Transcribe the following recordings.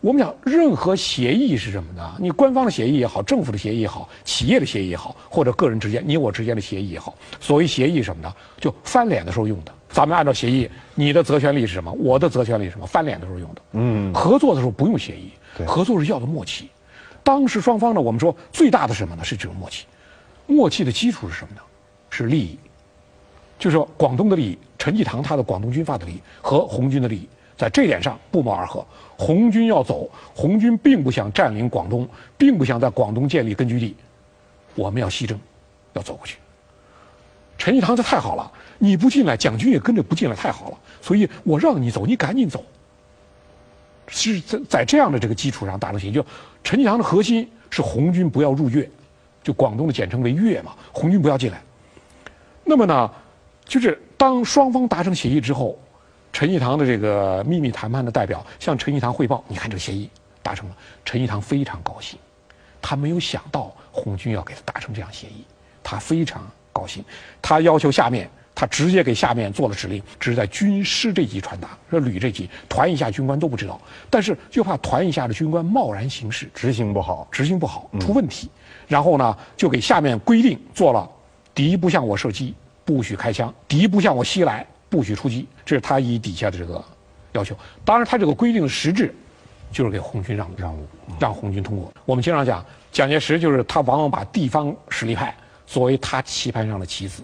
我们讲任何协议是什么呢？你官方的协议也好，政府的协议也好，企业的协议也好，或者个人之间你我之间的协议也好，所谓协议什么呢？就翻脸的时候用的。咱们按照协议，你的责权利是什么？我的责权利是什么？翻脸的时候用的。嗯，合作的时候不用协议，合作是要的默契。当时双方呢，我们说最大的什么呢？是这种默契。默契的基础是什么呢？是利益，就是说广东的利益，陈济棠他的广东军阀的利益和红军的利益。在这点上不谋而合，红军要走，红军并不想占领广东，并不想在广东建立根据地，我们要西征，要走过去。陈济棠这太好了，你不进来，蒋军也跟着不进来，太好了，所以我让你走，你赶紧走。是在在这样的这个基础上达成协议，就陈济棠的核心是红军不要入粤，就广东的简称为粤嘛，红军不要进来。那么呢，就是当双方达成协议之后。陈义堂的这个秘密谈判的代表向陈义堂汇报：“你看这个协议达成了。”陈义堂非常高兴，他没有想到红军要给他达成这样协议，他非常高兴。他要求下面，他直接给下面做了指令，只是在军师这级传达，说旅这级、团以下军官都不知道。但是就怕团以下的军官贸然行事，执行不好，执行不好出问题。然后呢，就给下面规定做了：敌不向我射击，不许开枪；敌不向我袭来。不许出击，这是他以底下的这个要求。当然，他这个规定的实质就是给红军让让路，让红军通过。我们经常讲，蒋介石就是他往往把地方实力派作为他棋盘上的棋子，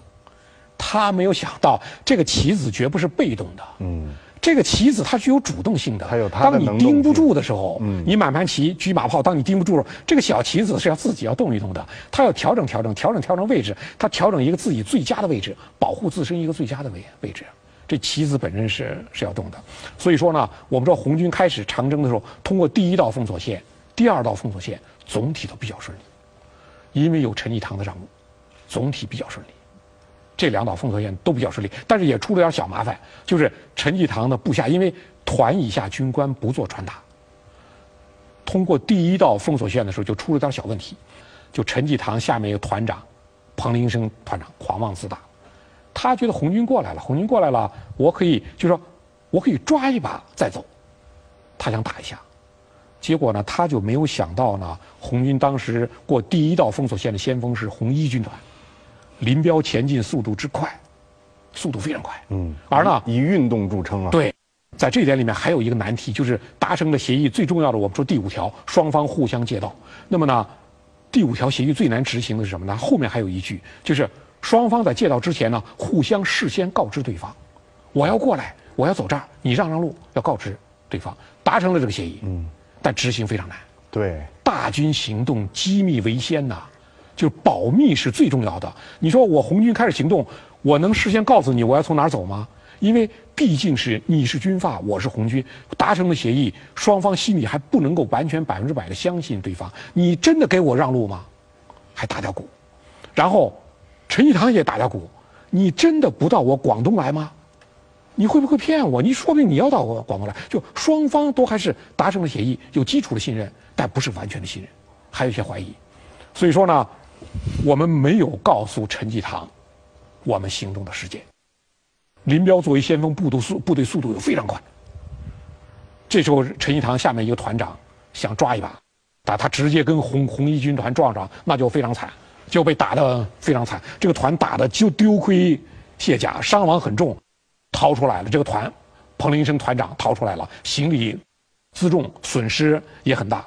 他没有想到这个棋子绝不是被动的。嗯。这个棋子它具有主动性的，当你盯不住的时候，你满盘棋车马炮，当你盯不住了，这个小棋子是要自己要动一动的，它要调整调整调整调整位置，它调整一个自己最佳的位置，保护自身一个最佳的位位置。这棋子本身是是要动的，所以说呢，我们知道红军开始长征的时候，通过第一道封锁线、第二道封锁线，总体都比较顺利，因为有陈济棠的让路，总体比较顺利。这两道封锁线都比较顺利，但是也出了点小麻烦，就是陈济棠的部下因为团以下军官不做传达，通过第一道封锁线的时候就出了点小问题，就陈济棠下面一个团长彭林生团长狂妄自大，他觉得红军过来了，红军过来了，我可以就说我可以抓一把再走，他想打一下，结果呢他就没有想到呢，红军当时过第一道封锁线的先锋是红一军团。林彪前进速度之快，速度非常快。嗯，而呢以运动著称啊。对，在这一点里面还有一个难题，就是达成的协议最重要的，我们说第五条，双方互相借道。那么呢，第五条协议最难执行的是什么呢？后面还有一句，就是双方在借道之前呢，互相事先告知对方，我要过来，我要走这儿，你让让路，要告知对方。达成了这个协议，嗯，但执行非常难。对，大军行动机密为先呐。就保密是最重要的。你说我红军开始行动，我能事先告诉你我要从哪儿走吗？因为毕竟是你是军阀，我是红军，达成了协议，双方心里还不能够完全百分之百的相信对方。你真的给我让路吗？还打掉鼓，然后陈济棠也打掉鼓，你真的不到我广东来吗？你会不会骗我？你说不定你要到我广东来，就双方都还是达成了协议，有基础的信任，但不是完全的信任，还有一些怀疑。所以说呢。我们没有告诉陈济棠，我们行动的时间。林彪作为先锋，部队速部队速度又非常快。这时候陈济棠下面一个团长想抓一把，打他直接跟红红一军团撞上，那就非常惨，就被打得非常惨。这个团打的就丢盔卸甲，伤亡很重，逃出来了。这个团，彭林生团长逃出来了，行李辎重损失也很大。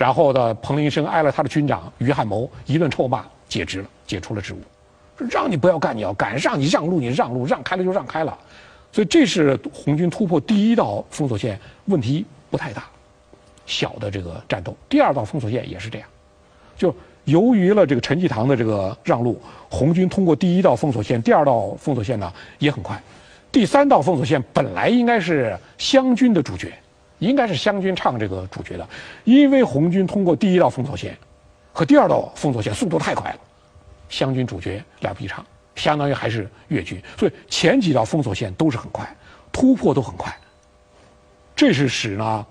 然后呢，彭林生挨了他的军长于汉谋一顿臭骂，解职了，解除了职务。让你不要干，你要干；让你让路，你让路，让开了就让开了。所以这是红军突破第一道封锁线，问题不太大，小的这个战斗。第二道封锁线也是这样，就由于了这个陈济棠的这个让路，红军通过第一道封锁线，第二道封锁线呢也很快。第三道封锁线本来应该是湘军的主角。应该是湘军唱这个主角的，因为红军通过第一道封锁线和第二道封锁线速度太快了，湘军主角来不及唱，相当于还是粤军，所以前几道封锁线都是很快，突破都很快。这是使呢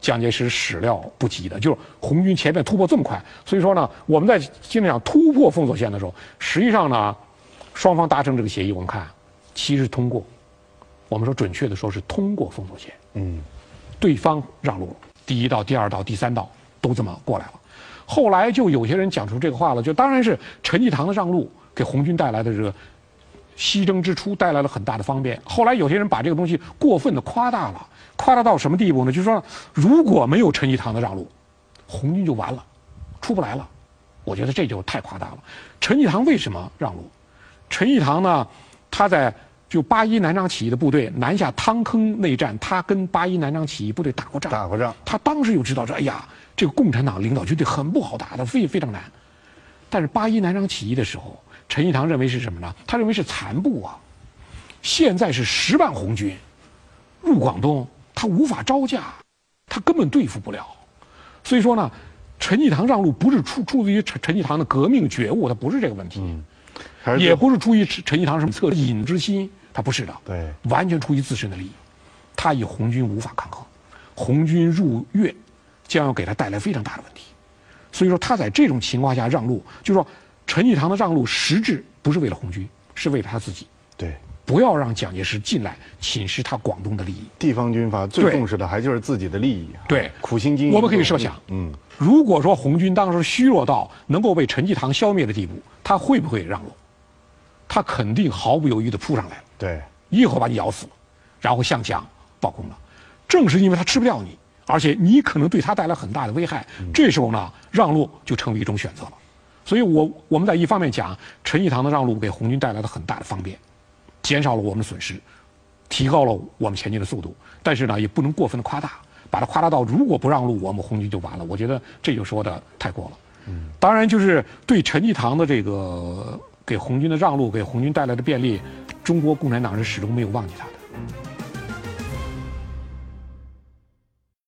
蒋介石始料不及的，就是红军前面突破这么快，所以说呢我们在经常讲突破封锁线的时候，实际上呢双方达成这个协议，我们看其实通过，我们说准确的说是通过封锁线，嗯。对方让路，第一道、第二道、第三道都这么过来了。后来就有些人讲出这个话了，就当然是陈济棠的让路给红军带来的这个西征之初带来了很大的方便。后来有些人把这个东西过分的夸大了，夸大到什么地步呢？就是说如果没有陈济棠的让路，红军就完了，出不来了。我觉得这就太夸大了。陈济棠为什么让路？陈济棠呢，他在就八一南昌起义的部队南下汤坑内战，他跟八一南昌起义部队打过仗，打过仗。他当时就知道这，哎呀，这个共产党领导军队很不好打的，非非常难。但是八一南昌起义的时候，陈济棠认为是什么呢？他认为是残部啊。现在是十万红军入广东，他无法招架，他根本对付不了。所以说呢。陈济棠让路不是出出自于陈陈济棠的革命觉悟，他不是这个问题，也不是出于陈陈济棠什么恻隐之心，他不是的，对，完全出于自身的利益，他与红军无法抗衡，红军入粤将要给他带来非常大的问题，所以说他在这种情况下让路，就是说陈济棠的让路实质不是为了红军，是为了他自己，对。不要让蒋介石进来侵蚀他广东的利益。地方军阀最重视的还就是自己的利益。对，苦心经营。我们可以设想，嗯，如果说红军当时虚弱到能够被陈济棠消灭的地步，他会不会让路？他肯定毫不犹豫地扑上来了。对，一口把你咬死，然后向蒋报功了。正是因为他吃不掉你，而且你可能对他带来很大的危害，这时候呢，让路就成为一种选择了。所以我我们在一方面讲，陈济棠的让路给红军带来了很大的方便。减少了我们的损失，提高了我们前进的速度，但是呢，也不能过分的夸大，把它夸大到如果不让路，我们红军就完了。我觉得这就说的太过了。嗯，当然就是对陈济棠的这个给红军的让路，给红军带来的便利，中国共产党是始终没有忘记他的。